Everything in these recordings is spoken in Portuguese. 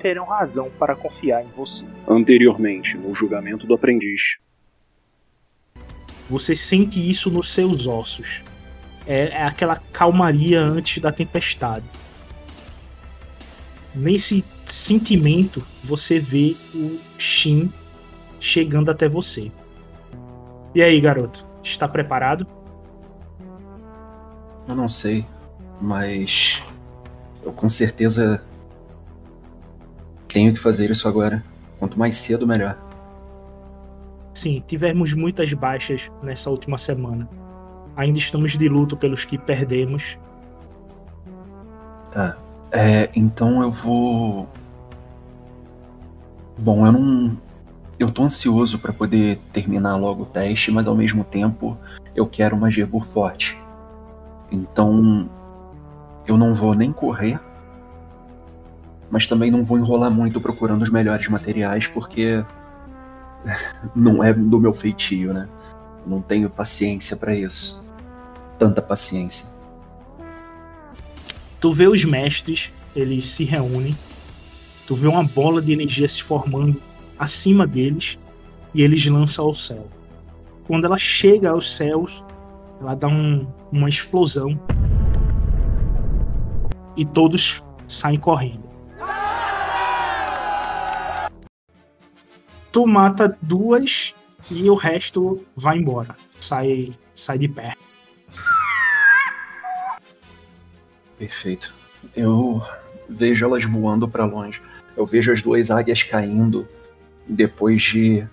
terão razão para confiar em você. Anteriormente, no julgamento do aprendiz, Você sente isso nos seus ossos. É, é aquela calmaria antes da tempestade. Nesse sentimento, você vê o Shin chegando até você. E aí, garoto? Está preparado? Eu não sei, mas eu com certeza tenho que fazer isso agora. Quanto mais cedo, melhor. Sim, tivemos muitas baixas nessa última semana. Ainda estamos de luto pelos que perdemos. Tá. É, então eu vou. Bom, eu não. Eu tô ansioso pra poder terminar logo o teste, mas ao mesmo tempo eu quero uma Gevur forte. Então eu não vou nem correr, mas também não vou enrolar muito procurando os melhores materiais, porque não é do meu feitio, né? Não tenho paciência pra isso. Tanta paciência. Tu vê os mestres, eles se reúnem. Tu vê uma bola de energia se formando acima deles e eles lançam ao céu. Quando ela chega aos céus, ela dá um- uma explosão e todos saem correndo. Tu mata duas e o resto vai embora. Sai, sai de perto. Perfeito. Eu vejo elas voando pra longe. Eu vejo as duas águias caindo depois de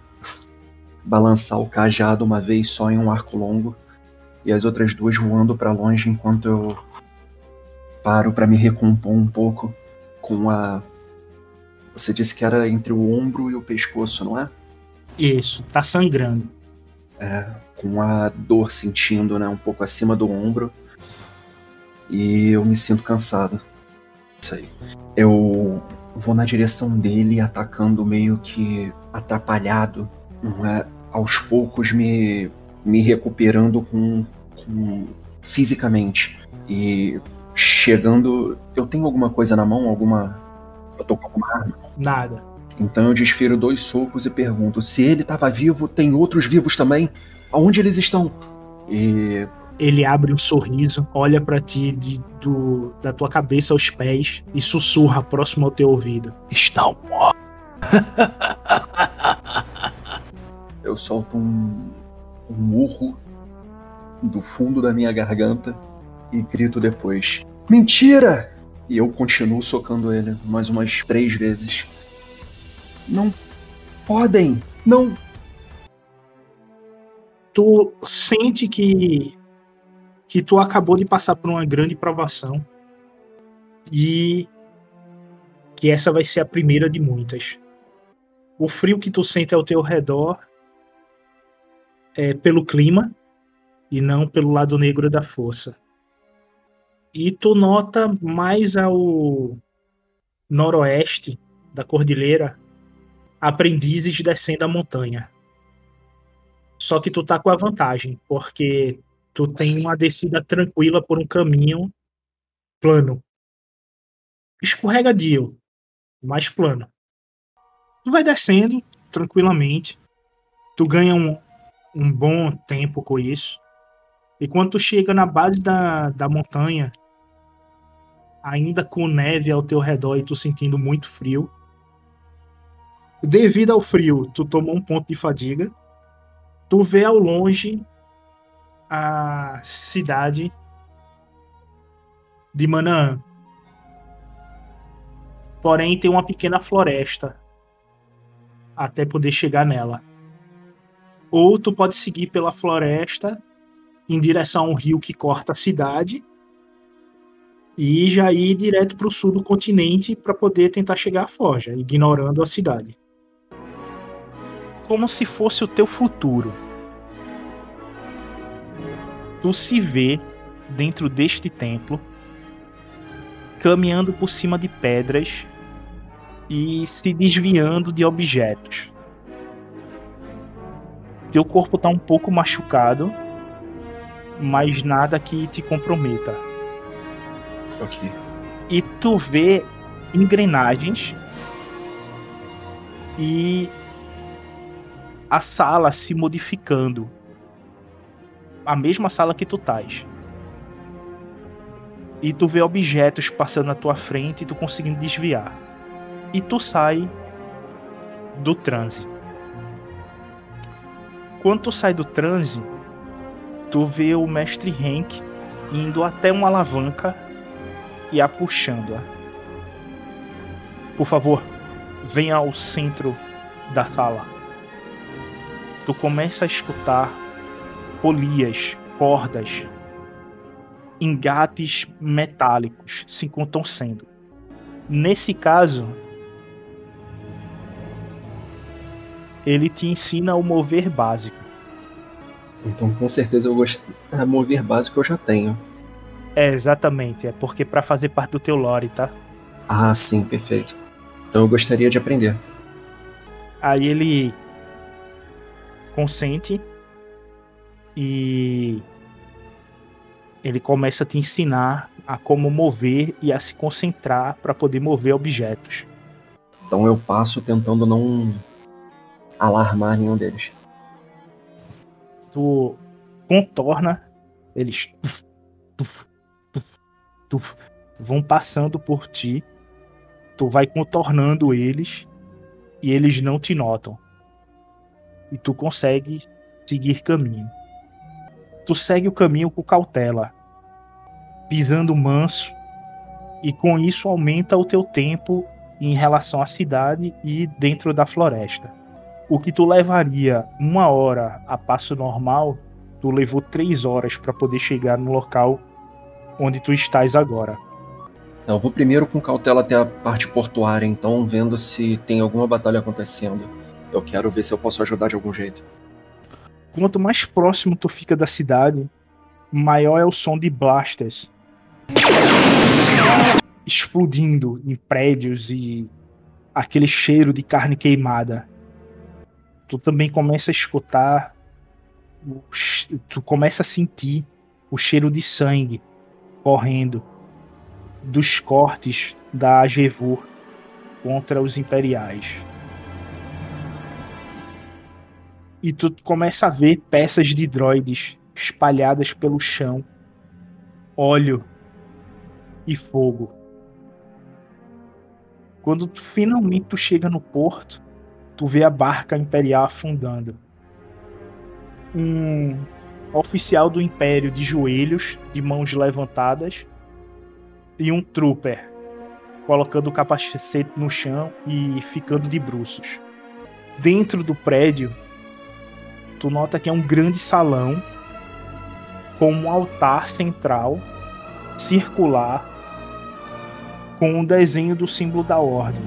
balançar o cajado uma vez só em um arco longo e as outras duas voando pra longe enquanto eu paro pra me recompor um pouco com a Você disse que era entre o ombro e o pescoço, não é? Isso, tá sangrando. com a dor sentindo, né, um pouco acima do ombro. E eu me sinto cansado. Isso aí. Eu vou na direção dele, atacando meio que atrapalhado, não é? aos poucos me, me recuperando com, com fisicamente. E chegando. Eu tenho alguma coisa na mão? Alguma. Eu tô com alguma arma? Nada. Então eu desfiro dois socos e pergunto: se ele estava vivo, tem outros vivos também? Aonde eles estão? E Ele abre um sorriso, olha pra ti de, do, da tua cabeça aos pés e sussurra próximo ao teu ouvido. Estão mortos. eu solto um, um urro do fundo da minha garganta e grito depois: Mentira! E eu continuo socando ele mais umas três vezes. Não podem! Não! Tu sente que, que tu acabou de passar por uma grande provação e que essa vai ser a primeira de muitas. O frio que tu sente ao teu redor é pelo clima e não pelo lado negro da força. E tu nota mais ao noroeste da cordilheira aprendizes descendo a montanha. Só que tu tá com a vantagem, porque tu tem uma descida tranquila por um caminho plano. Escorregadio, mais plano. Tu vai descendo tranquilamente. Tu ganha um, um bom tempo com isso. E quando tu chega na base da, da montanha, ainda com neve ao teu redor e tu sentindo muito frio, devido ao frio, tu toma um ponto de fadiga. Tu vê ao longe a cidade de Manaã. Porém, tem uma pequena floresta até poder chegar nela. Ou tu pode seguir pela floresta em direção a um rio que corta a cidade e já ir direto para o sul do continente para poder tentar chegar à Forja, ignorando a cidade. Como se fosse o teu futuro. Tu se vê dentro deste templo, caminhando por cima de pedras e se desviando de objetos. Teu corpo está um pouco machucado, mas nada que te comprometa. Ok. E tu vê engrenagens e a sala se modificando. A mesma sala que tu estás. E tu vê objetos passando na tua frente e tu conseguindo desviar. E tu sai do transe. Quando tu sai do transe, tu vê o mestre Henk indo até uma alavanca e a puxando-a. Por favor, venha ao centro da sala. Tu começa a escutar polias, cordas, engates metálicos se contorcendo. Nesse caso, ele te ensina o mover básico. Então com certeza eu gosto. A mover básico eu já tenho. É, exatamente. É porque para fazer parte do teu lore, tá? Ah, sim, perfeito. Então eu gostaria de aprender. Aí ele consente e ele começa a te ensinar a como mover e a se concentrar para poder mover objetos. Então eu passo tentando não alarmar nenhum deles. Tu contorna eles tuf, tuf, tuf, tuf, vão passando por ti. Tu vai contornando eles e eles não te notam. E tu consegue seguir caminho. Tu segue o caminho com cautela, pisando manso, e com isso aumenta o teu tempo em relação à cidade e dentro da floresta. O que tu levaria uma hora a passo normal, tu levou três horas para poder chegar no local onde tu estás agora. Eu vou primeiro com cautela até a parte portuária, então, vendo se tem alguma batalha acontecendo. Eu quero ver se eu posso ajudar de algum jeito. Quanto mais próximo tu fica da cidade, maior é o som de blasters explodindo em prédios e aquele cheiro de carne queimada. Tu também começa a escutar, tu começa a sentir o cheiro de sangue correndo dos cortes da Agevur contra os imperiais. E tu começa a ver peças de droides espalhadas pelo chão, óleo e fogo. Quando finalmente tu chega no porto, tu vê a barca imperial afundando. Um oficial do império de joelhos, de mãos levantadas, e um trooper colocando o capacete no chão e ficando de bruços. Dentro do prédio, tu nota que é um grande salão com um altar central circular com um desenho do símbolo da ordem.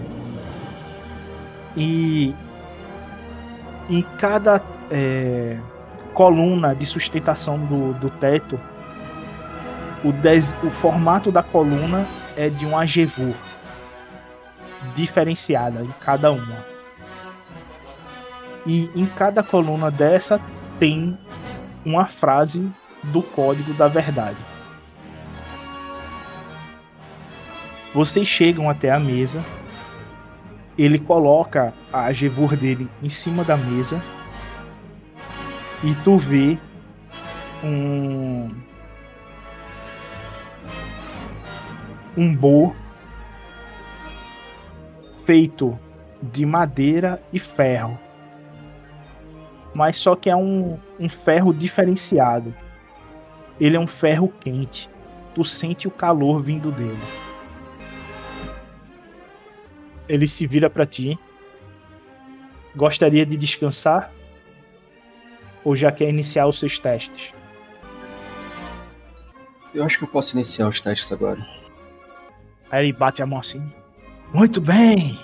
E em cada é, coluna de sustentação do, do teto, o, des, o formato da coluna é de um agevur diferenciada em cada uma. E em cada coluna dessa tem uma frase do código da verdade. Vocês chegam até a mesa. Ele coloca a Gevur dele em cima da mesa. E tu vê um. Um bo feito de madeira e ferro. Mas só que é um, um ferro diferenciado. Ele é um ferro quente. Tu sente o calor vindo dele. Ele se vira para ti. Gostaria de descansar? Ou já quer iniciar os seus testes? Eu acho que eu posso iniciar os testes agora. Aí ele bate a mão assim. Muito bem!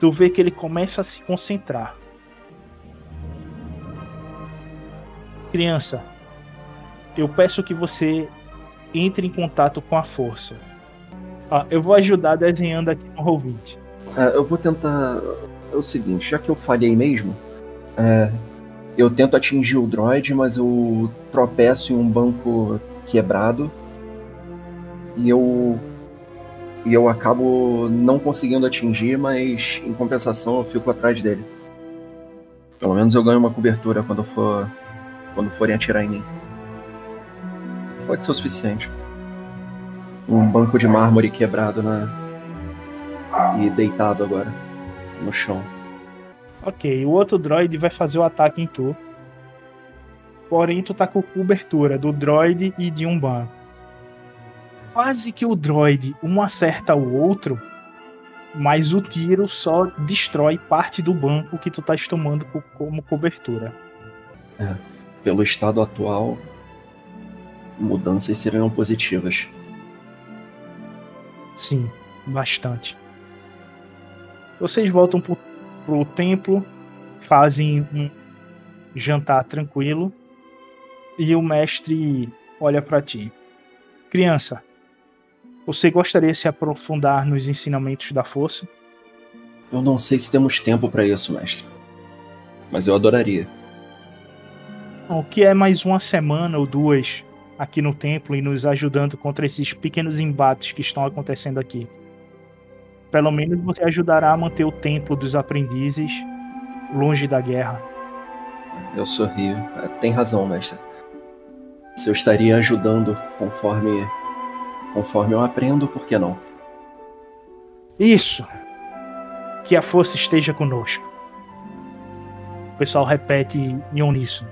Tu vê que ele começa a se concentrar. Criança, eu peço que você entre em contato com a força. Ah, eu vou ajudar desenhando aqui no Roll20. É, eu vou tentar. É o seguinte, já que eu falhei mesmo, é, eu tento atingir o droid, mas eu tropeço em um banco quebrado e eu e eu acabo não conseguindo atingir, mas em compensação eu fico atrás dele. Pelo menos eu ganho uma cobertura quando for quando forem atirar em mim. Pode ser o suficiente. Um banco de mármore quebrado na e deitado agora no chão. Ok, o outro droid vai fazer o ataque em tu. Porém, tu tá com cobertura do droid e de um banco. Quase que o droid um acerta o outro, mas o tiro só destrói parte do banco que tu tá tomando como cobertura. É, pelo estado atual, mudanças seriam positivas. Sim, bastante. Vocês voltam pro, pro templo, fazem um jantar tranquilo e o mestre olha para ti. Criança, você gostaria de se aprofundar nos ensinamentos da força? Eu não sei se temos tempo para isso, mestre. Mas eu adoraria. O que é mais uma semana ou duas aqui no templo e nos ajudando contra esses pequenos embates que estão acontecendo aqui? Pelo menos você ajudará a manter o templo dos aprendizes longe da guerra. Eu sorrio. É, tem razão, mestre. Se eu estaria ajudando conforme conforme eu aprendo, por que não? Isso. Que a força esteja conosco. O pessoal repete em uníssono.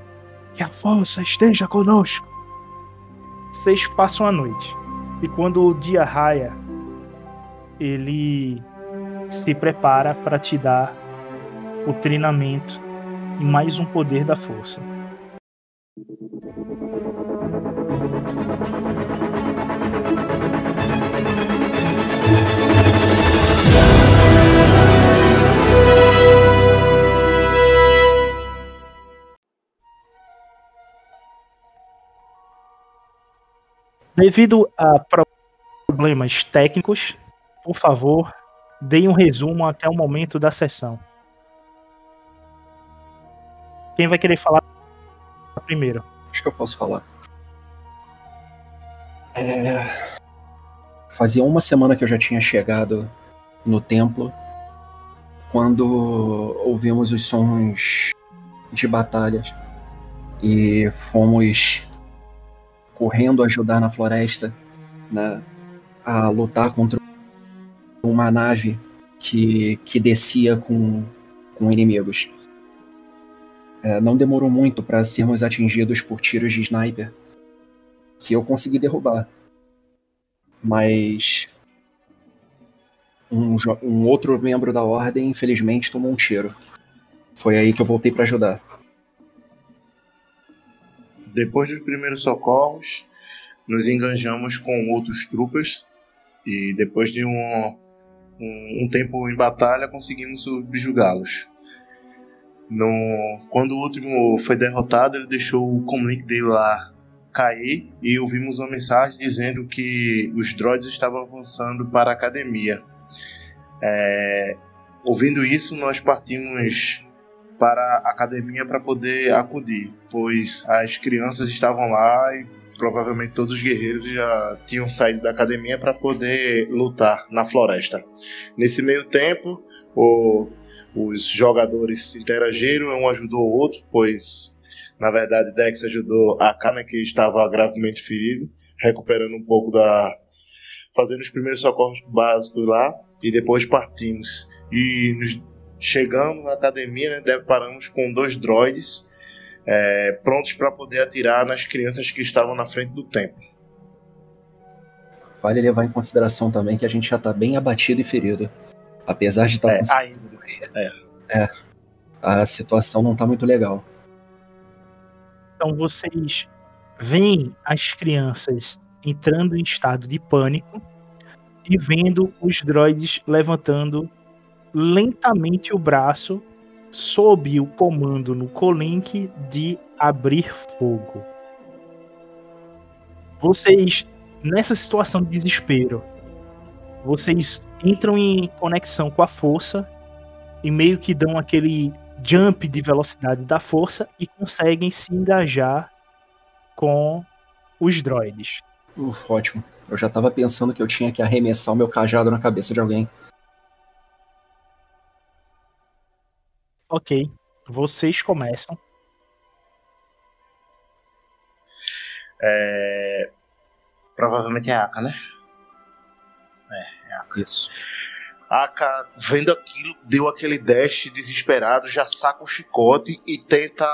Que a força esteja conosco. Vocês passam a noite. E quando o dia raia, ele se prepara para te dar o treinamento e mais um poder da força. Devido a problemas técnicos, por favor, deem um resumo até o momento da sessão. Quem vai querer falar primeiro? Acho que eu posso falar. É... Fazia uma semana que eu já tinha chegado no templo quando ouvimos os sons de batalhas e fomos correndo ajudar na floresta, né, a lutar contra uma nave que, que descia com, com inimigos. É, não demorou muito para sermos atingidos por tiros de sniper que eu consegui derrubar. Mas um, um outro membro da ordem, infelizmente, tomou um tiro. Foi aí que eu voltei para ajudar. Depois dos primeiros socorros, nos enganjamos com outros troopers e depois de um, um, um tempo em batalha conseguimos subjugá-los. No, quando o último foi derrotado, ele deixou o comlink dele lá cair e ouvimos uma mensagem dizendo que os droids estavam avançando para a academia. É, ouvindo isso, nós partimos para a academia para poder acudir, pois as crianças estavam lá e provavelmente todos os guerreiros já tinham saído da academia para poder lutar na floresta. Nesse meio tempo, o, os jogadores interagiram, um ajudou o outro, pois na verdade Dex ajudou a Kana que estava gravemente ferido, recuperando um pouco da fazendo os primeiros socorros básicos lá e depois partimos e nos chegamos na academia, né, deparamos com dois droids é, prontos para poder atirar nas crianças que estavam na frente do templo. Vale levar em consideração também que a gente já está bem abatido e ferido. Apesar de estar tá é, ainda. É. é. A situação não está muito legal. Então vocês veem as crianças entrando em estado de pânico e vendo os droids levantando lentamente o braço sob o comando no Colink de abrir fogo. Vocês, nessa situação de desespero, vocês entram em conexão com a força e meio que dão aquele jump de velocidade da força e conseguem se engajar com os droids. Uf, ótimo. Eu já tava pensando que eu tinha que arremessar o meu cajado na cabeça de alguém. Ok. Vocês começam. É... Provavelmente é a Aka, né? É, é a Aka. Isso. A Aka, vendo aquilo, deu aquele dash desesperado, já saca o chicote e tenta.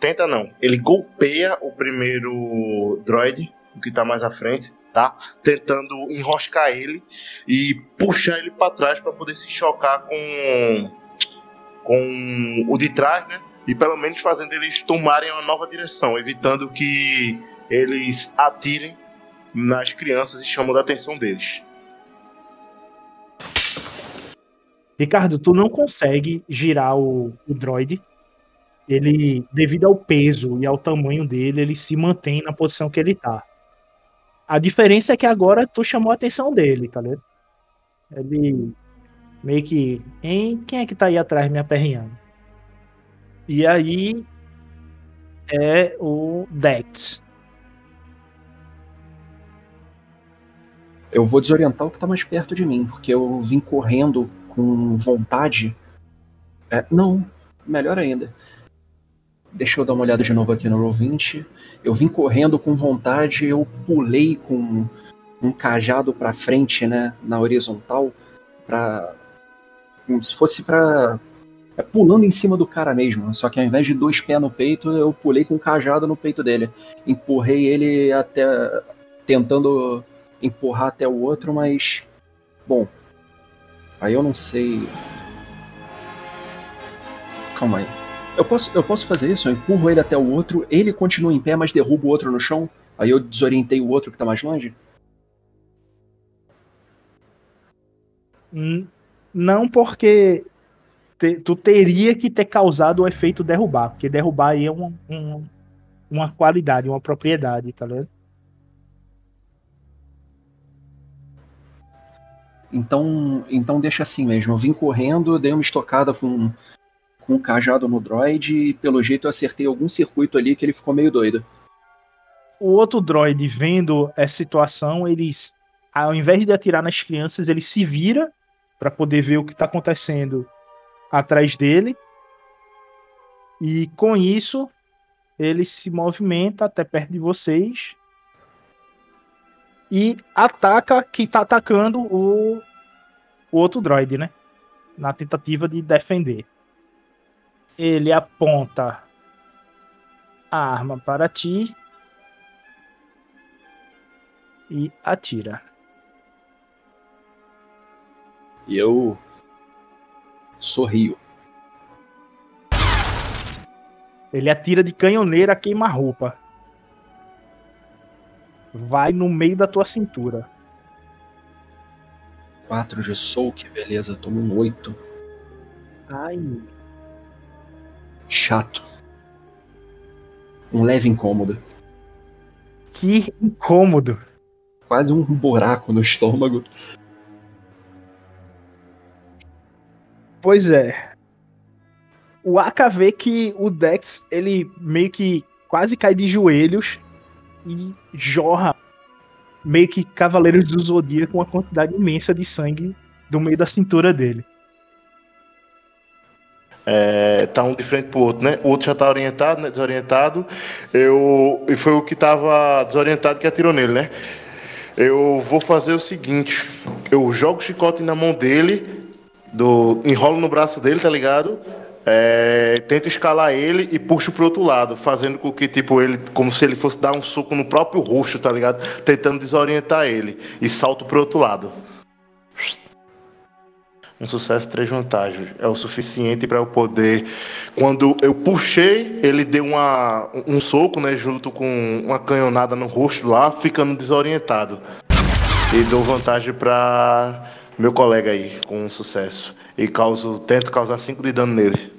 Tenta não. Ele golpeia o primeiro droid, o que tá mais à frente, tá? Tentando enroscar ele e puxar ele para trás para poder se chocar com com o de trás, né? E pelo menos fazendo eles tomarem uma nova direção, evitando que eles atirem nas crianças e chamam a atenção deles. Ricardo, tu não consegue girar o, o droid. Ele, devido ao peso e ao tamanho dele, ele se mantém na posição que ele tá. A diferença é que agora tu chamou a atenção dele, tá ligado? Ele meio que, hein, quem é que tá aí atrás me aperreando? E aí é o Dex. Eu vou desorientar o que tá mais perto de mim, porque eu vim correndo com vontade. É, não, melhor ainda. Deixa eu dar uma olhada de novo aqui no Roll20. Eu vim correndo com vontade, eu pulei com um cajado para frente, né, na horizontal, para como se fosse pra. É, pulando em cima do cara mesmo. Só que ao invés de dois pés no peito, eu pulei com um cajado no peito dele. Empurrei ele até. tentando empurrar até o outro, mas. Bom. Aí eu não sei. Calma aí. Eu posso, eu posso fazer isso? Eu empurro ele até o outro, ele continua em pé, mas derruba o outro no chão. Aí eu desorientei o outro que tá mais longe? Hum, não porque te, tu teria que ter causado o efeito derrubar, porque derrubar aí é uma, uma, uma qualidade, uma propriedade, tá ligado? Então, então deixa assim mesmo. Eu vim correndo, dei uma estocada com, com o cajado no droid e pelo jeito eu acertei algum circuito ali que ele ficou meio doido. O outro droid, vendo essa situação, eles, ao invés de atirar nas crianças, ele se vira para poder ver o que está acontecendo atrás dele. E com isso, ele se movimenta até perto de vocês e ataca quem está atacando o, o outro droid, né? Na tentativa de defender. Ele aponta a arma para ti e atira. E eu sorrio. Ele atira de canhoneira queima-roupa. Vai no meio da tua cintura. 4 de soak, beleza, tomo um 8. Ai. Chato. Um leve incômodo. Que incômodo. Quase um buraco no estômago. Pois é. o Aka vê que o Dex, ele meio que quase cai de joelhos e jorra meio que Cavaleiros do Zodíaco com uma quantidade imensa de sangue do meio da cintura dele. É, tá um de frente pro outro, né? O outro já tá orientado, né? Desorientado. Eu, e foi o que tava desorientado que atirou nele, né? Eu vou fazer o seguinte: eu jogo o chicote na mão dele, do, enrolo no braço dele, tá ligado? É, tento escalar ele e puxo pro outro lado, fazendo com que, tipo, ele, como se ele fosse dar um soco no próprio rosto, tá ligado? Tentando desorientar ele. E salto pro outro lado. Um sucesso, três vantagens. É o suficiente para eu poder. Quando eu puxei, ele deu uma, um soco, né? Junto com uma canhonada no rosto lá, ficando desorientado. E dou vantagem para meu colega aí, com um sucesso. E causo, tento causar 5 de dano nele.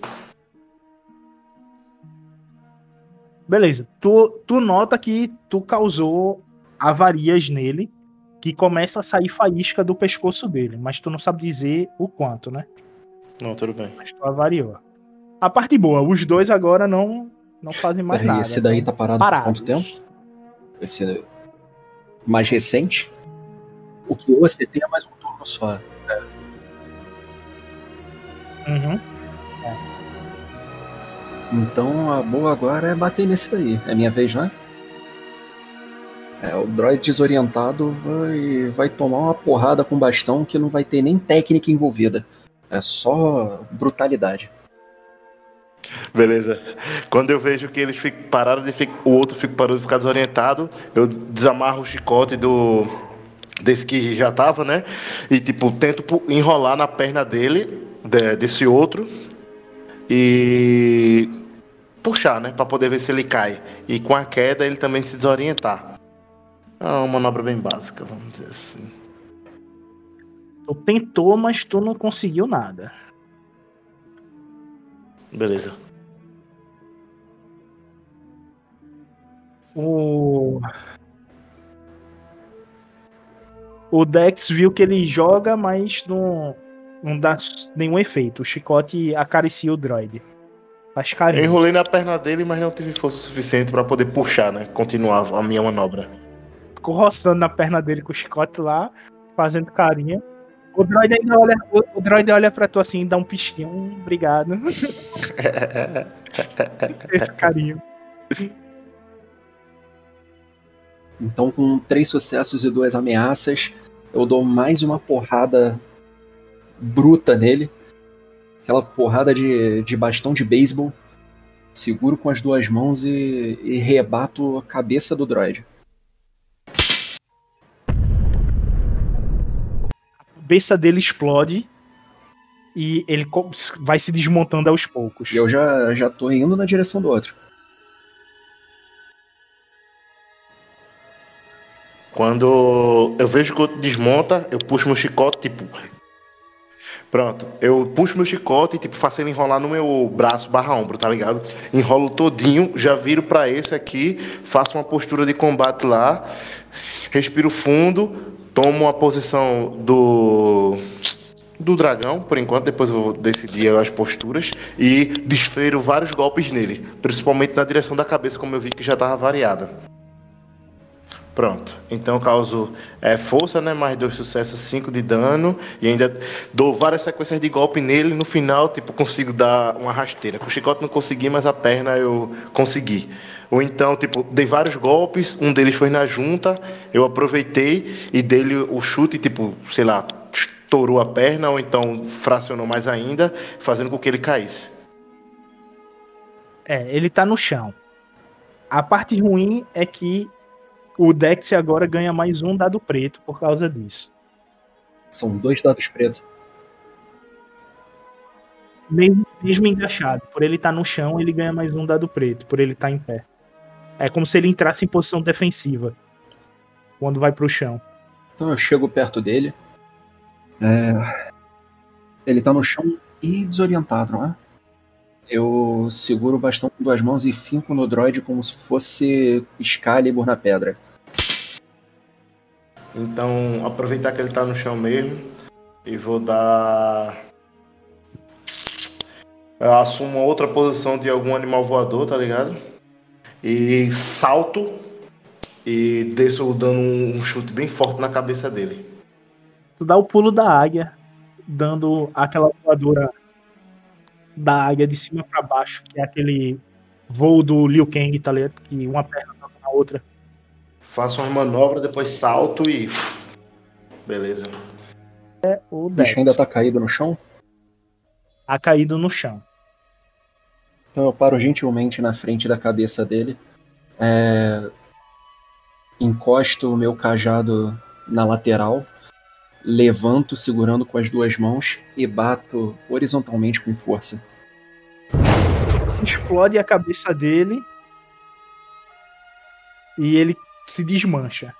Beleza. Tu, tu nota que tu causou avarias nele que começa a sair faísca do pescoço dele, mas tu não sabe dizer o quanto, né? Não, tudo bem. Mas tu avariou. A parte boa, os dois agora não não fazem mais Peraí, nada. esse daí tá parado há quanto tempo? Esse mais recente? O que você tem é mais um turno só. Uhum. Então a boa agora é bater nesse daí. É minha vez, né? É, o droid desorientado vai, vai tomar uma porrada com bastão que não vai ter nem técnica envolvida. É só brutalidade. Beleza. Quando eu vejo que eles ficam, pararam de ficar, o outro fica, parou de ficar desorientado, eu desamarro o chicote do desse que já tava, né? E tipo tento enrolar na perna dele, de- desse outro e puxar, né, Pra poder ver se ele cai. E com a queda ele também se desorientar. É uma manobra bem básica, vamos dizer assim. Tu tentou, mas tu não conseguiu nada. Beleza. O o Dex viu que ele joga, mas não não dá nenhum efeito. O chicote acaricia o droid. Faz Eu carinho. enrolei na perna dele, mas não tive força suficiente pra poder puxar, né? Continuar a minha manobra. Ficou roçando na perna dele com o chicote lá, fazendo carinho. O droid ainda olha, o, o droid olha pra tu assim e dá um pisquinho. Obrigado. Esse carinho. Então, com três sucessos e duas ameaças, eu dou mais uma porrada bruta nele. Aquela porrada de, de bastão de beisebol. Seguro com as duas mãos e, e rebato a cabeça do droid. A cabeça dele explode e ele vai se desmontando aos poucos. E eu já, já tô indo na direção do outro. Quando eu vejo que o outro desmonta, eu puxo meu chicote, tipo. Pronto, eu puxo meu chicote e tipo, faço ele enrolar no meu braço barra ombro, tá ligado? Enrolo todinho, já viro pra esse aqui, faço uma postura de combate lá, respiro fundo, tomo a posição do do dragão, por enquanto, depois eu vou decidir as posturas e desfeiro vários golpes nele, principalmente na direção da cabeça, como eu vi que já tava variada. Pronto. Então eu causo é, força, né? Mais dois sucessos, cinco de dano. E ainda dou várias sequências de golpe nele. No final, tipo, consigo dar uma rasteira. Com o chicote não consegui, mas a perna eu consegui. Ou então, tipo, dei vários golpes. Um deles foi na junta. Eu aproveitei e dei o chute, tipo, sei lá, estourou a perna. Ou então fracionou mais ainda, fazendo com que ele caísse. É, ele tá no chão. A parte ruim é que o Dex agora ganha mais um dado preto por causa disso. São dois dados pretos. Mesmo, mesmo engaixado, por ele estar no chão, ele ganha mais um dado preto, por ele estar em pé. É como se ele entrasse em posição defensiva quando vai pro chão. Então eu chego perto dele. É, Ele tá no chão e desorientado, não é? Eu seguro o bastão com duas mãos e finco no droid como se fosse Excalibur na pedra. Então, aproveitar que ele tá no chão mesmo e vou dar. Eu assumo outra posição de algum animal voador, tá ligado? E salto e desço dando um chute bem forte na cabeça dele. Tu dá o pulo da águia, dando aquela voadora da águia de cima pra baixo, que é aquele voo do Liu Kang, tá ligado? Que uma perna toca na outra. Faço uma manobra, depois salto e. Beleza. O O bicho ainda tá caído no chão? tá caído no chão. Então eu paro gentilmente na frente da cabeça dele. é, Encosto o meu cajado na lateral. Levanto segurando com as duas mãos e bato horizontalmente com força. Explode a cabeça dele e ele se desmancha.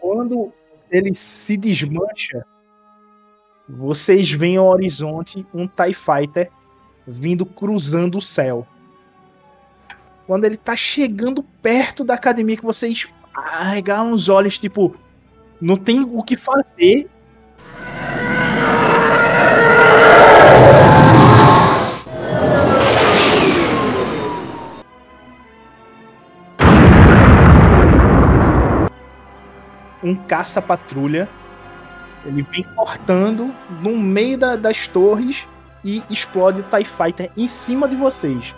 Quando ele se desmancha, vocês veem ao horizonte um TIE Fighter vindo cruzando o céu. Quando ele tá chegando perto da academia, que vocês arregalam os olhos, tipo, não tem o que fazer. Um caça-patrulha. Ele vem cortando no meio da- das torres e explode o TIE Fighter em cima de vocês,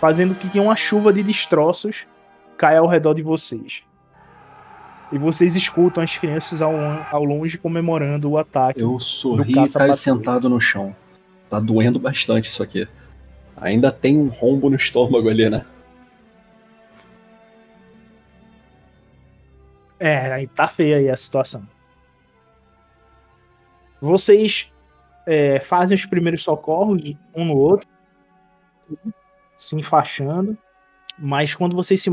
fazendo que uma chuva de destroços caia ao redor de vocês. E vocês escutam as crianças ao, ao longe comemorando o ataque. Eu sorri e caio sentado no chão. Tá doendo bastante isso aqui. Ainda tem um rombo no estômago ali, né? É, tá feia aí a situação. Vocês é, fazem os primeiros socorros um no outro, se enfaixando, mas quando vocês se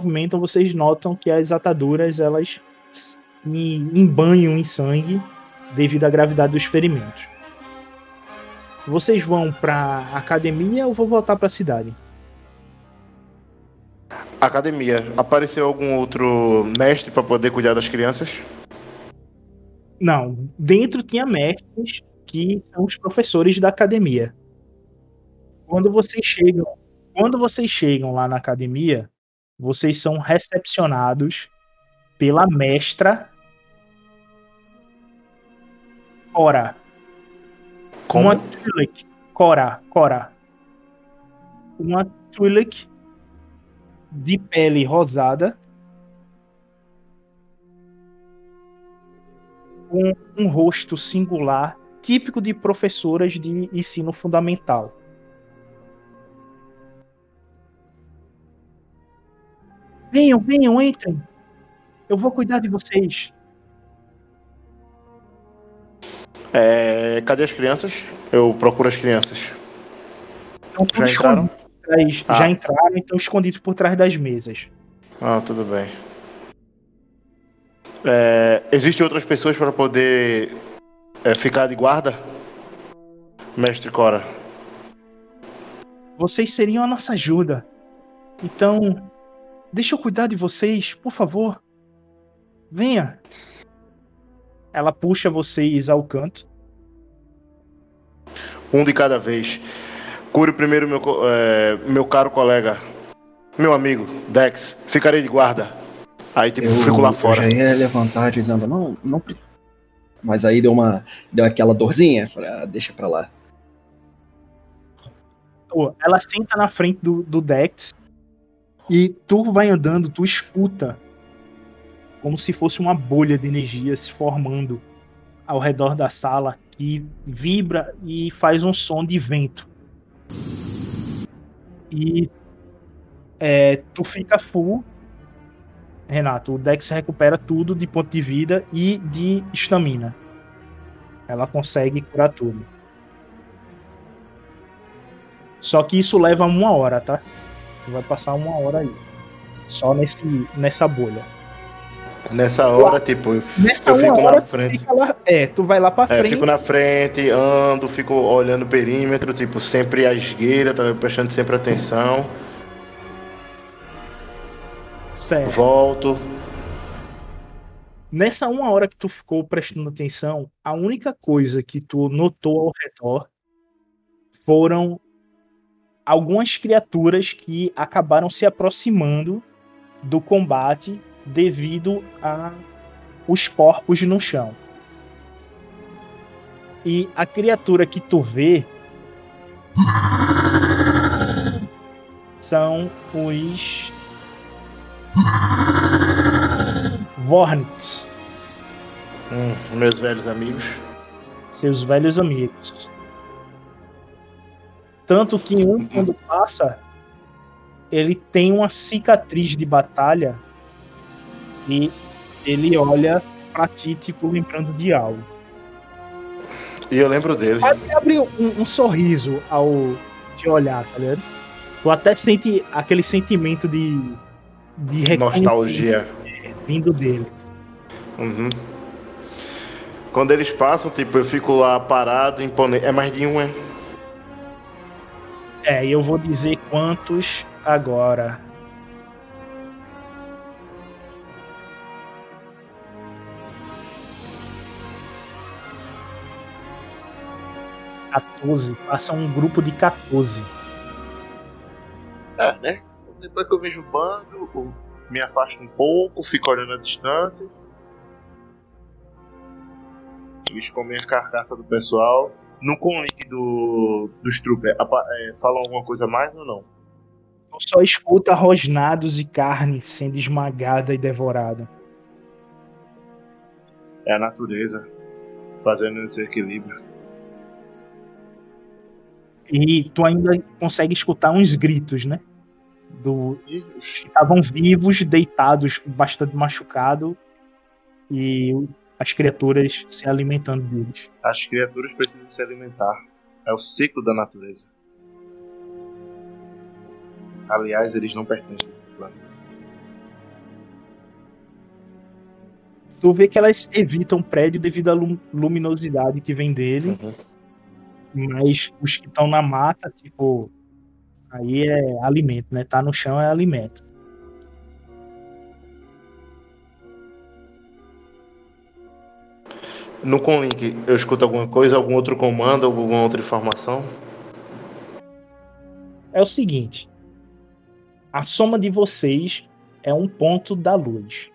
movimentam, vocês notam que as ataduras elas se embanham em sangue devido à gravidade dos ferimentos. Vocês vão pra academia ou vão voltar pra cidade? Academia. Apareceu algum outro mestre pra poder cuidar das crianças? Não, dentro tinha mestres que são os professores da academia. Quando vocês chegam, quando vocês chegam lá na academia, vocês são recepcionados pela mestra Cora. Como? Uma Twi'lek. Cora, Cora. Uma Twi'lek de pele rosada. Com um rosto singular, típico de professoras de ensino fundamental. Venham, venham, entrem. Eu vou cuidar de vocês. É, cadê as crianças? Eu procuro as crianças. Estão Já entraram? trás- Ah. Já entraram e estão escondidos por trás das mesas. Ah, tudo bem. É, Existem outras pessoas para poder é, ficar de guarda? Mestre Cora. Vocês seriam a nossa ajuda. Então, deixa eu cuidar de vocês, por favor. Venha. Ela puxa vocês ao canto. Um de cada vez. Cure primeiro meu, co- é, meu caro colega. Meu amigo, Dex. Ficarei de guarda. Aí, tipo, Eu, fico lá eu fora. já ia levantar dizendo, não, não. Mas aí deu uma. Deu aquela dorzinha. Falei, ah, deixa pra lá. Ela senta na frente do, do Dex e tu vai andando, tu escuta como se fosse uma bolha de energia se formando ao redor da sala que vibra e faz um som de vento. E é, tu fica full, Renato. O Dex recupera tudo de ponto de vida e de estamina. Ela consegue curar tudo. Só que isso leva uma hora, tá? Tu vai passar uma hora aí. Só nesse, nessa bolha. Nessa hora, tipo, eu, eu fico na frente. lá- é, tu vai lá pra É, frente. fico na frente, ando, fico olhando o perímetro, tipo, sempre à esgueira, tá prestando sempre atenção. Certo. Volto. Nessa uma hora que tu ficou prestando atenção, a única coisa que tu notou ao redor foram algumas criaturas que acabaram se aproximando do combate devido a os corpos no chão. E a criatura que tu vê são os Vornits, Hum, meus velhos amigos. seus velhos amigos. Tanto que um, quando passa, ele tem uma cicatriz de batalha e ele olha pra ti, tipo, lembrando de algo. E eu lembro dele. Quase abre um, um sorriso ao te olhar, tá ligado? Tu até sente aquele sentimento de, de Nostalgia. vindo dele. Uhum. Quando eles passam, tipo, eu fico lá parado, imponente. É mais de um, é? É, e eu vou dizer quantos agora. Quatorze. Passa um grupo de 14. É, né? Depois que eu vejo o bando, me afasto um pouco, fico olhando a distante. Eles comem a carcaça do pessoal. No conlink do, dos troopers, é, falam alguma coisa mais ou não? Só escuta rosnados e carne sendo esmagada e devorada. É a natureza fazendo esse equilíbrio. E tu ainda consegue escutar uns gritos, né? Do, estavam vivos, deitados, bastante machucados, e as criaturas se alimentando deles. as criaturas precisam se alimentar. É o ciclo da natureza. Aliás, eles não pertencem a esse planeta. Tu vê que elas evitam o prédio devido à lum- luminosidade que vem dele, Uhum. mas os que estão na mata, tipo, aí é alimento, né? Tá no chão é alimento. No conlink, eu escuto alguma coisa, algum outro comando, alguma outra informação? É o seguinte: a soma de vocês é um ponto da luz.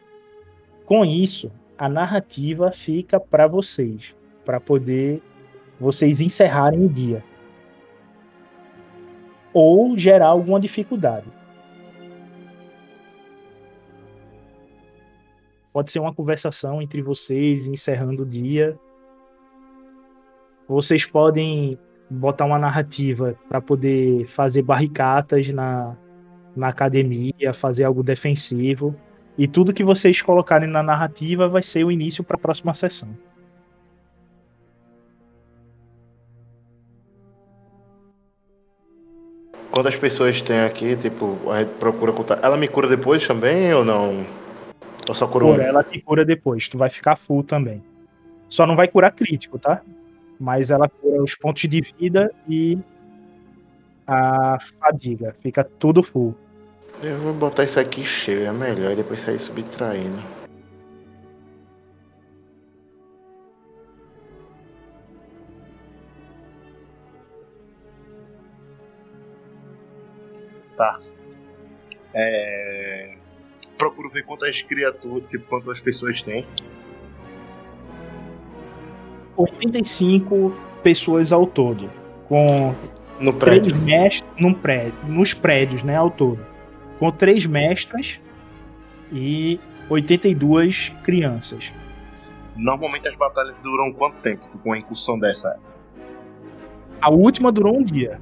Com isso, a narrativa fica para vocês, para poder vocês encerrarem o dia. Ou gerar alguma dificuldade. Pode ser uma conversação entre vocês, encerrando o dia. Vocês podem botar uma narrativa para poder fazer barricatas na, na academia, fazer algo defensivo. E tudo que vocês colocarem na narrativa vai ser o início para a próxima sessão. Quantas pessoas tem aqui, tipo, a gente procura contar. Ela me cura depois também ou não? Ou só cura ela te cura depois, tu vai ficar full também. Só não vai curar crítico, tá? Mas ela cura os pontos de vida e a fadiga. Fica tudo full. Eu vou botar isso aqui cheio, é melhor, e depois sair subtraindo. Tá. É... Procuro ver quantas criaturas, tipo, quantas pessoas tem. 85 pessoas ao todo. Com No três prédio. mestres num prédio, nos prédios, né, ao todo. Com três mestras e 82 crianças. Normalmente as batalhas duram quanto tempo? Tipo, uma incursão dessa. A última durou um dia.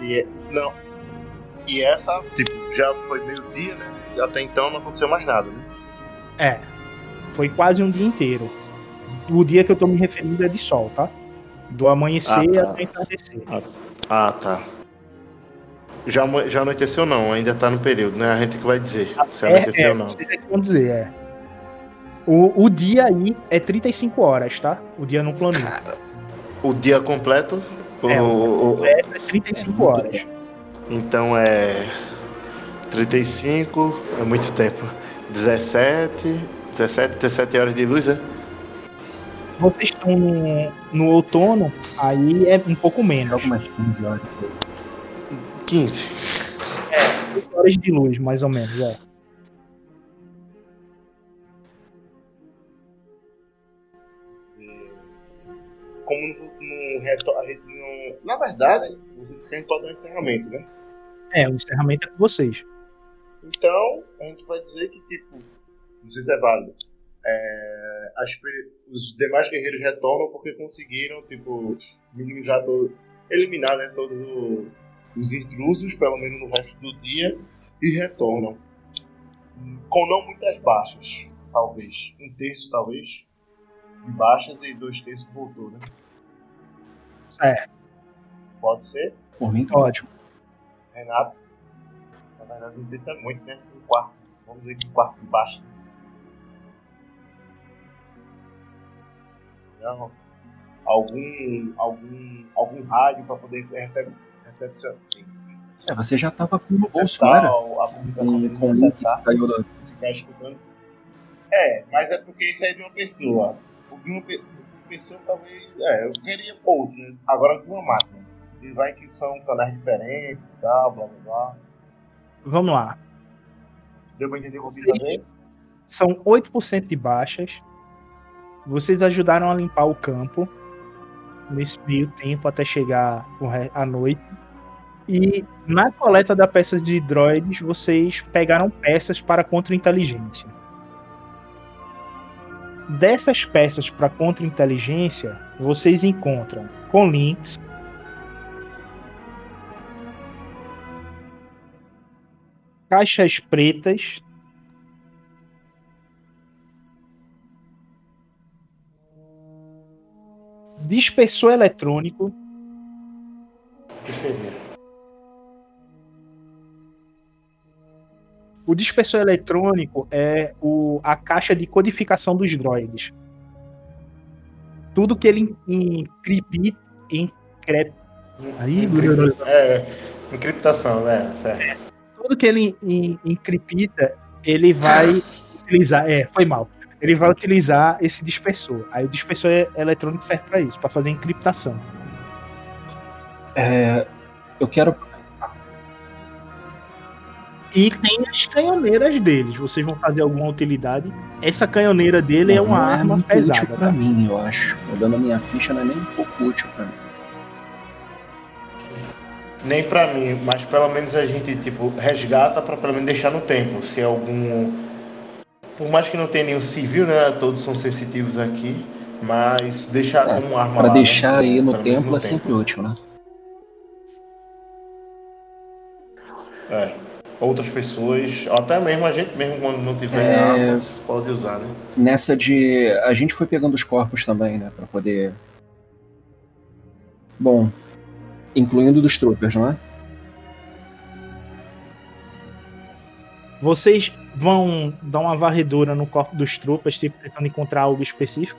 E é- não. E essa, tipo, já foi meio-dia, né? E até então não aconteceu mais nada, né? É. Foi quase um dia inteiro. O dia que eu tô me referindo é de sol, tá? Do amanhecer Ah, tá. até entardecer. Ah, tá. Já, já anoiteceu não, ainda tá no período, né? A gente que vai dizer se É, anoiteceu é, ou não. vocês é que vão dizer, é. O, o dia aí é 35 horas, tá? O dia no planeta. O dia completo? É, o- o- É 35 horas. Então é. 35 é muito tempo. 17, 17, 17 horas de luz, é? Vocês estão no, no outono, aí é um pouco menos. Algumas 15 horas. 15. 8 horas de luz, mais ou menos, é. Como no, gente não- Na verdade, você disse que a gente pode dar um encerramento, né? É, o encerramento é com vocês. Então, a gente vai dizer que, tipo, não sei se é válido. É, as pe- os demais guerreiros retornam porque conseguiram, tipo, minimizar todo. eliminar, né, todos o- os intrusos, pelo menos no resto do dia, e retornam. Com não muitas baixas, talvez. Um terço, talvez, de baixas e dois terços voltou, né? É. Pode ser? Por mim, tá ótimo. Renato. Na verdade, terço é muito, né? Um quarto. Vamos dizer que um quarto de baixo. Senão, algum, algum, algum rádio para poder receber, recepcionar. É, você já tava com o bolso, não receptar era? a publicação com receptar, que caiu da. ficar escutando. É, mas é porque isso é de uma pessoa. O de uma pessoa talvez. É, eu queria outro, né? Agora de uma máquina. E vai que são canais diferentes e tal, blá blá blá. Vamos lá. Deu pra entender o que eu quis fazer? São 8% de baixas. Vocês ajudaram a limpar o campo nesse meio tempo até chegar à noite. E na coleta da peças de droids, vocês pegaram peças para contra-inteligência. Dessas peças para contra-inteligência, vocês encontram com links caixas pretas dispersor eletrônico, O que seria? O dispersor eletrônico é o, a caixa de codificação dos droids. Tudo que ele encripta. Encre... Aí, É, encriptação, né? Certo. Tudo que ele en- encripta, ele vai utilizar. É, foi mal. Ele vai utilizar esse dispersor. Aí o dispersor e- eletrônico serve para isso, para fazer encriptação. É, eu quero. E tem as canhoneiras deles. Vocês vão fazer alguma utilidade. Essa canhoneira dele é não uma é arma muito pesada. útil pra tá? mim, eu acho. Olhando a minha ficha, não é nem um pouco útil pra mim. Nem pra mim, mas pelo menos a gente, tipo, resgata pra pelo menos deixar no tempo. Se algum. Por mais que não tenha nenhum civil, né? Todos são sensitivos aqui. Mas deixar É, como arma Pra lá, deixar né? aí no menos templo é sempre útil, né? É. Outras pessoas, até mesmo a gente mesmo quando não tiver É. armas, pode usar, né? Nessa de. A gente foi pegando os corpos também, né? Pra poder. Bom. Incluindo dos troopers, não é? Vocês vão dar uma varredura no corpo dos tropas, tipo, tentando encontrar algo específico.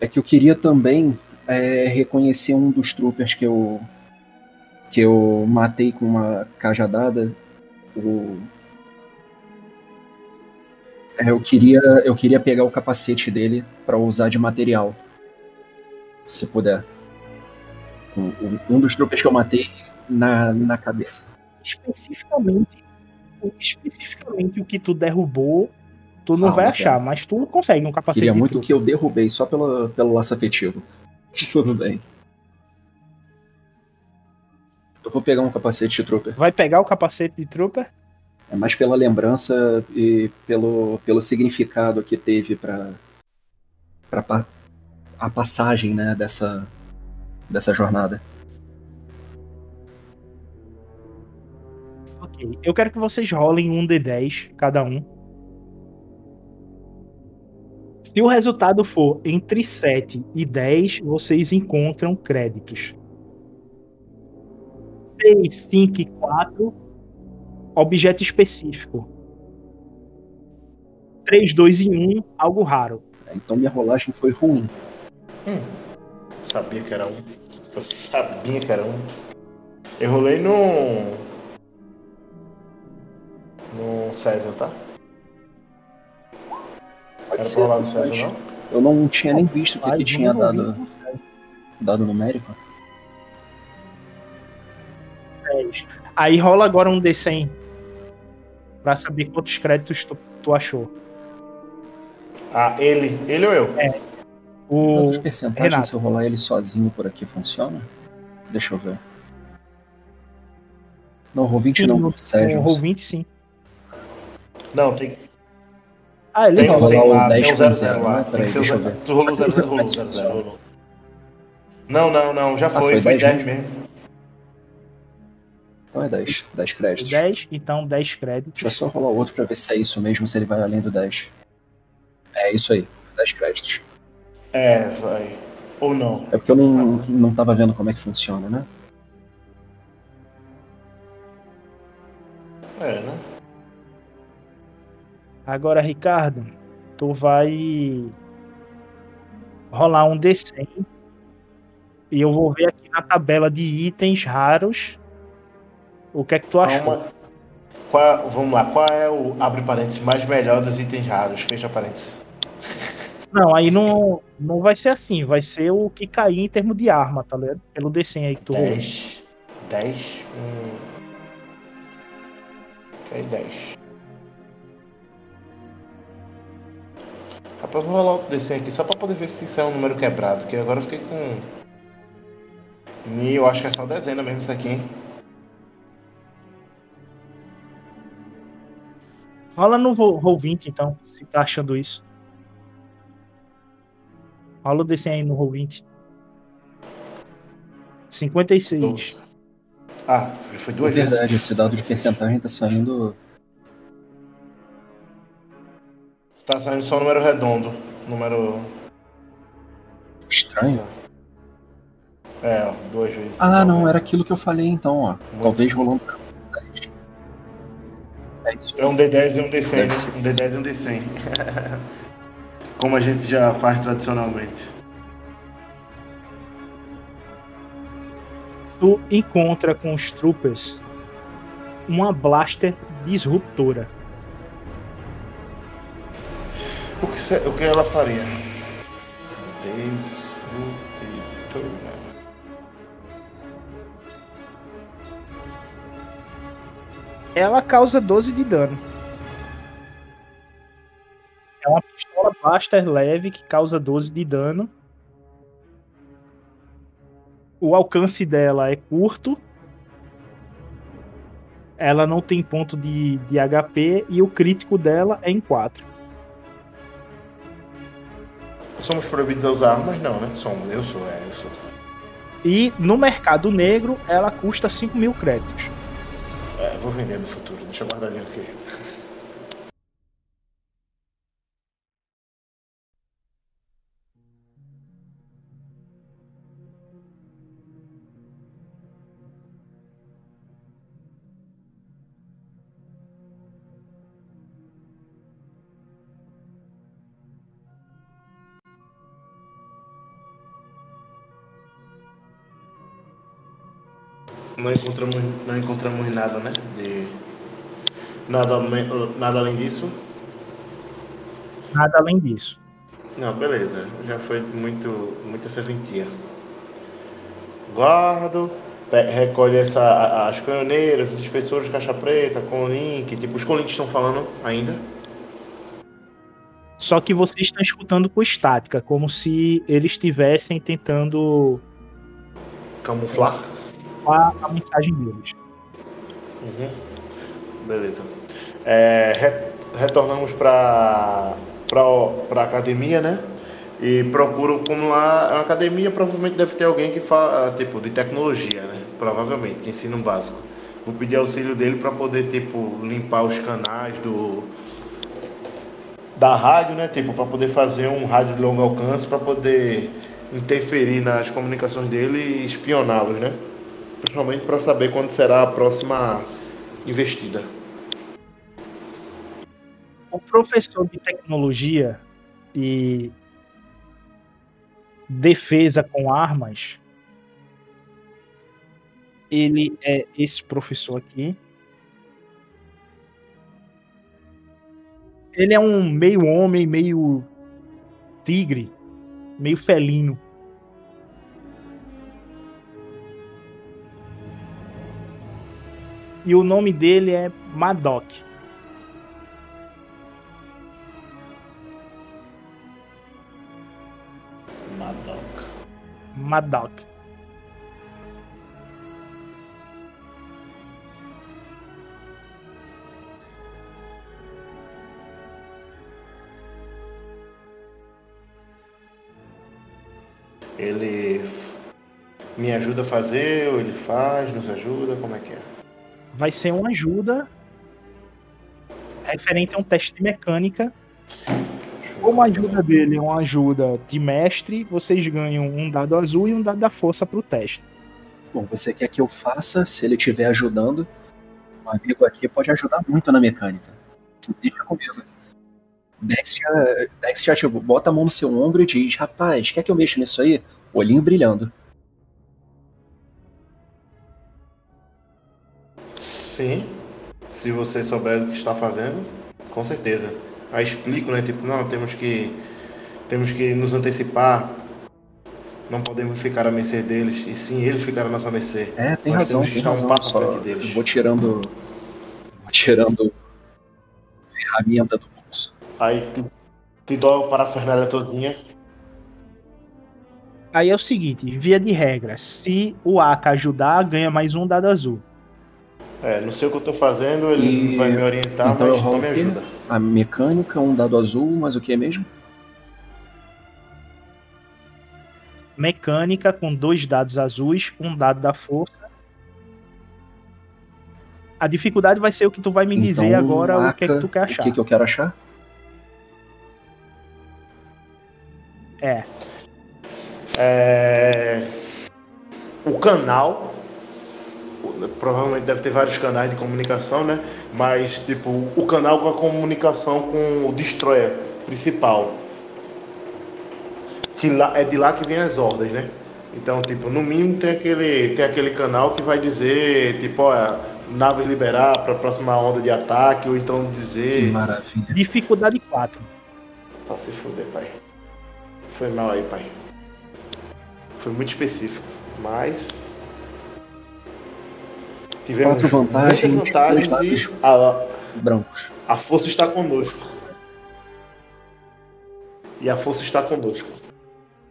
É que eu queria também é, reconhecer um dos troopers que eu. que eu matei com uma cajadada. O. É, eu queria, eu queria pegar o capacete dele pra usar de material. Se puder. Um, um- dos troopers que eu matei na, na cabeça. Especificamente, o- especificamente o que tu derrubou, tu não Ah, vai achar, mas tu consegue um capacete Queria muito que eu derrubei só pelo, pelo laço afetivo. Mas tudo bem. Eu vou pegar um capacete de trooper. Vai pegar o capacete de trooper? É mais pela lembrança e pelo, pelo significado que teve pra, pra pa- a passagem né, dessa, dessa jornada. Ok. Eu quero que vocês rolem um D10 cada um. Se o resultado for entre 7 e 10, vocês encontram créditos. 6, 5 e 4, objeto específico. 3, 2 e 1, algo raro. Então minha rolagem foi ruim. Sabia que era um. Eu sabia que era um. Eu rolei no. César, tá? Pode Era ser. pra rolar no César, não? Eu não tinha nem visto que Mas aqui tinha dado, ouvir. dado numérico. 10. Aí rola agora um D100 pra saber quantos créditos tu, tu achou. Ah, ele. Ele ou eu? O Quantas percentagens Renato. se eu rolar ele sozinho por aqui funciona? Deixa eu ver. Não, roll 20 não, no- Sérgio. no roll 20, sim. Não, tem, Ah, ele tem um rola. rolar sem o lá, 10 tem um com 0 zero, lá. né? Tem Peraí, que ser o deixa eu ver. Tu rolou Só 0, pra rolou ver 0, se 0, rolou. Não, não, não, já Ah, foi, foi foi 10 10 mesmo. Então é 10. 10 créditos. 10, então 10 créditos. Deixa eu só rolar outro pra ver se é isso mesmo, se ele vai além do 10. É isso aí, 10 créditos. É, vai. Ou não. É porque eu não, não tava vendo como é que funciona, né? É, né? Agora, Ricardo, tu vai rolar um D100 e eu vou ver aqui na tabela de itens raros o que é que tu achou. Calma. Qual, vamos lá, qual é o, abre parênteses, mais melhor dos itens raros? Fecha parênteses. Não, aí não, não vai ser assim, vai ser o que cair em termos de arma, tá ligado? Pelo D100 aí que tu rolou. 10. 10. Hum. Ok, 10. Rapaz, eu vou rolar outro desenho aqui só pra poder ver se isso é um número quebrado, que agora eu fiquei com. Mil, acho que é só dezena mesmo isso aqui, hein? Rola no ro- roll 20, então, se tá achando isso. Rola o D100 aí no roll 20. 56. Dois. Ah, foi foi É duas vezes. verdade, esse dado de percentagem tá saindo. Tá saindo só número redondo. Número. estranho. É, ó, duas vezes. Ah, não, era aquilo que eu falei então, ó. Talvez rolando. É isso. É um D10 e um D100, Deve né? ser. Um D10 e um D100. Como a gente já faz tradicionalmente. Tu encontra com os troopers uma blaster disruptora. O que, o que ela faria? Disruptor. Ela causa 12 de dano. É uma pistola blaster leve que causa 12 de dano. O alcance dela é curto. Ela não tem ponto de, de HP e o crítico dela é em 4. Somos proibidos a usar armas? Não, né? Somos. Eu sou, é, eu sou. E no mercado negro ela custa 5 mil créditos. É, vou vender no futuro. Deixa eu guardadinho aqui. Não encontramos, não encontramos nada, né? De nada, nada além disso. Nada além disso. Não, beleza. Já foi muito, muita serventia. Guardo, recolhe essa, as canhoneiras, os espessores de caixa preta, com link, tipo, os com link estão falando ainda. Só que vocês estão escutando com estática, como se eles estivessem tentando Camuflar. Falar a mensagem deles. Uhum. Beleza. É, re- retornamos para para academia, né? E procuro como lá uma academia, provavelmente deve ter alguém que fala tipo de tecnologia, né? Provavelmente que ensina um básico. Vou pedir auxílio dele para poder tipo limpar os canais do da rádio, né? Tipo para poder fazer um rádio de longo alcance para poder interferir nas comunicações dele e espioná-los, né? Principalmente para saber quando será a próxima investida. O professor de tecnologia e defesa com armas, ele é esse professor aqui. Ele é um meio homem, meio tigre, meio felino. E o nome dele é Madoc. Madoc. Madoc. Ele me ajuda a fazer, ou ele faz, nos ajuda, como é que é? Vai ser uma ajuda referente a um teste de mecânica. Como a ajuda dele é uma ajuda de mestre, vocês ganham um dado azul e um dado da força pro teste. Bom, você quer que eu faça, se ele estiver ajudando, um amigo aqui pode ajudar muito na mecânica. Deixa comigo. Dex já, Dex já tipo, bota a mão no seu ombro e diz, rapaz, quer que eu mexa nisso aí? Olhinho brilhando. Sim, se você souber o que está fazendo, com certeza. Aí explico, né? Tipo, não, temos que temos que nos antecipar. Não podemos ficar à mercê deles, e sim eles ficar à nossa mercê. É, tem Nós razão, temos que tem estar um razão. passo à Só frente deles. vou tirando. Vou tirando ferramenta do bolso. Aí te, te dou a parafernália todinha. Aí é o seguinte, via de regra, se o Aka ajudar, ganha mais um dado azul. É, não sei o que eu tô fazendo, ele E- vai me orientar, então eu mas não me ajuda. A mecânica, um dado azul, mas o que mesmo? Mecânica com dois dados azuis, um dado da força. A dificuldade vai ser o que tu vai me dizer Então, agora, o que é que tu quer achar. O que, que eu quero achar? É, É, O canal. Provavelmente deve ter vários canais de comunicação, né? Mas, tipo, o canal com a comunicação com o Destroyer principal. Que lá, é de lá que vem as ordens, né? Então, tipo, no mínimo tem aquele, tem aquele canal que vai dizer, tipo, olha, nave liberar para a próxima onda de ataque, ou então Que dizer. maravilha. dificuldade 4. Pra se fuder, pai. Foi mal aí, pai. Foi muito específico. Mas. Tivemos Quatro vantagens, muitas vantagens e a, Brancos. a força está conosco. E a força está conosco.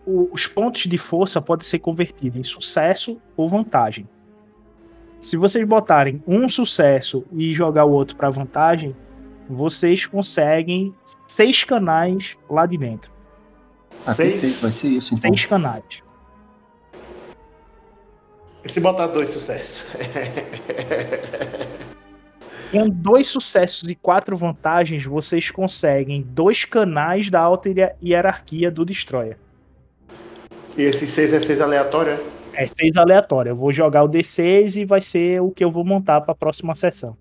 O- os pontos de força podem ser convertidos em sucesso ou vantagem. Se vocês botarem um sucesso e jogar o outro para vantagem, vocês conseguem seis canais lá de dentro. Ah, Seis. perfeito, vai ser isso então. Seis canais. E se botar dois sucessos? Com dois sucessos e quatro vantagens, vocês conseguem dois canais da alta hier- hierarquia do Destroyer. e esses seis é seis aleatório? é? É seis aleatório. Eu vou jogar o D6 e vai ser o que eu vou montar para a próxima sessão.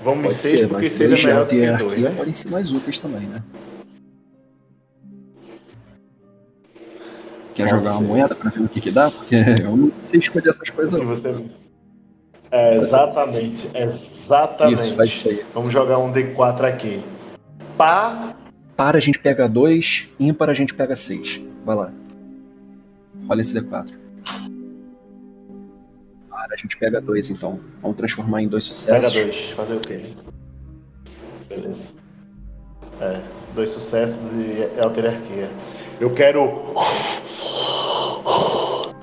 Vamos em Pode seis ser, porque seis dois é melhor do que dois. Né? podem ser mais úteis também, né? Quer Pode jogar uma ser. moeda pra ver o que que dá? Porque eu não sei escolher essas coisas você... É, exatamente, exatamente. Isso, faz isso aí. Vamos jogar um D4 aqui. Pá, Para a gente pega dois, ímpar a gente pega seis. Vai lá. Olha esse D4. Para a gente pega dois, então. Vamos transformar em dois pega sucessos. dois. Fazer o quê? Beleza. É, dois sucessos de alterarquia. Eu quero.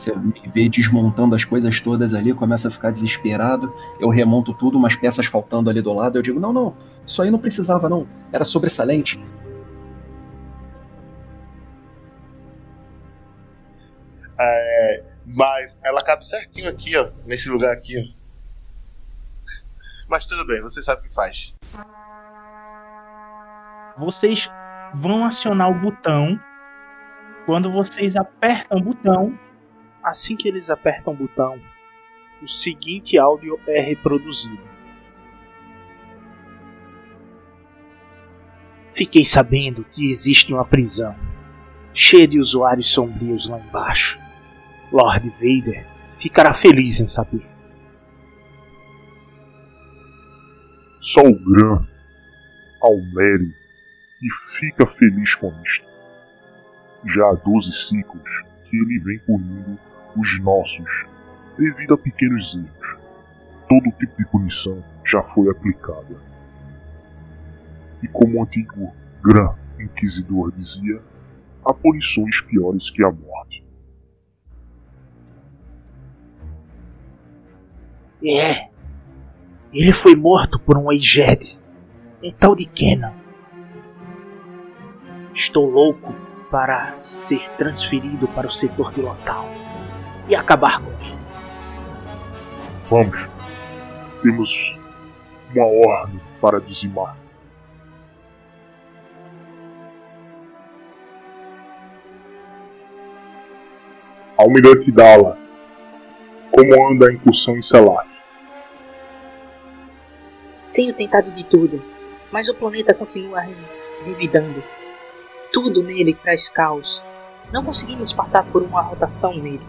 Você me vê desmontando as coisas todas ali, começa a ficar desesperado. Eu remonto tudo, umas peças faltando ali do lado. Eu digo: não, não, isso aí não precisava, não. Era sobressalente. Mas ela cabe certinho aqui, ó. Nesse lugar aqui, ó. Mas tudo bem, você sabe o que faz. Vocês vão acionar o botão. Quando vocês apertam o botão, Assim que eles apertam o botão, o seguinte áudio é reproduzido. Fiquei sabendo que existe uma prisão, cheia de usuários sombrios lá embaixo. Lord Vader ficará feliz em saber. Salgram. ao Mary e fica feliz com isto. Já há 12 ciclos que ele vem punindo os nossos devido a pequenos erros. Todo tipo de punição já foi aplicada. E como o antigo Gran Inquisidor dizia, há punições piores que a morte. É. Ele foi morto por um Eijed, um tal de Kenan. Estou louco para ser transferido para o setor de local e acabar com ele. Vamos. Temos uma ordem para dizimar. Almirante Dala, como anda a incursão em Selar? Tenho tentado de tudo, mas o planeta continua revidando. Tudo nele traz caos. Não conseguimos passar por uma rotação nele.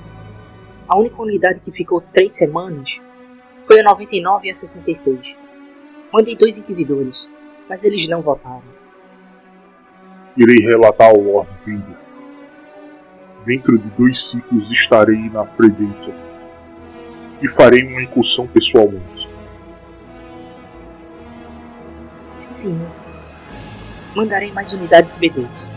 A única unidade que ficou três semanas foi a 99 e a 66. Mandei dois inquisidores, mas eles não voltaram. Irei relatar ao Lord Vader. Dentro de dois ciclos estarei na Predator e farei uma incursão pessoalmente. Sim, senhor. Mandarei mais unidades BDs.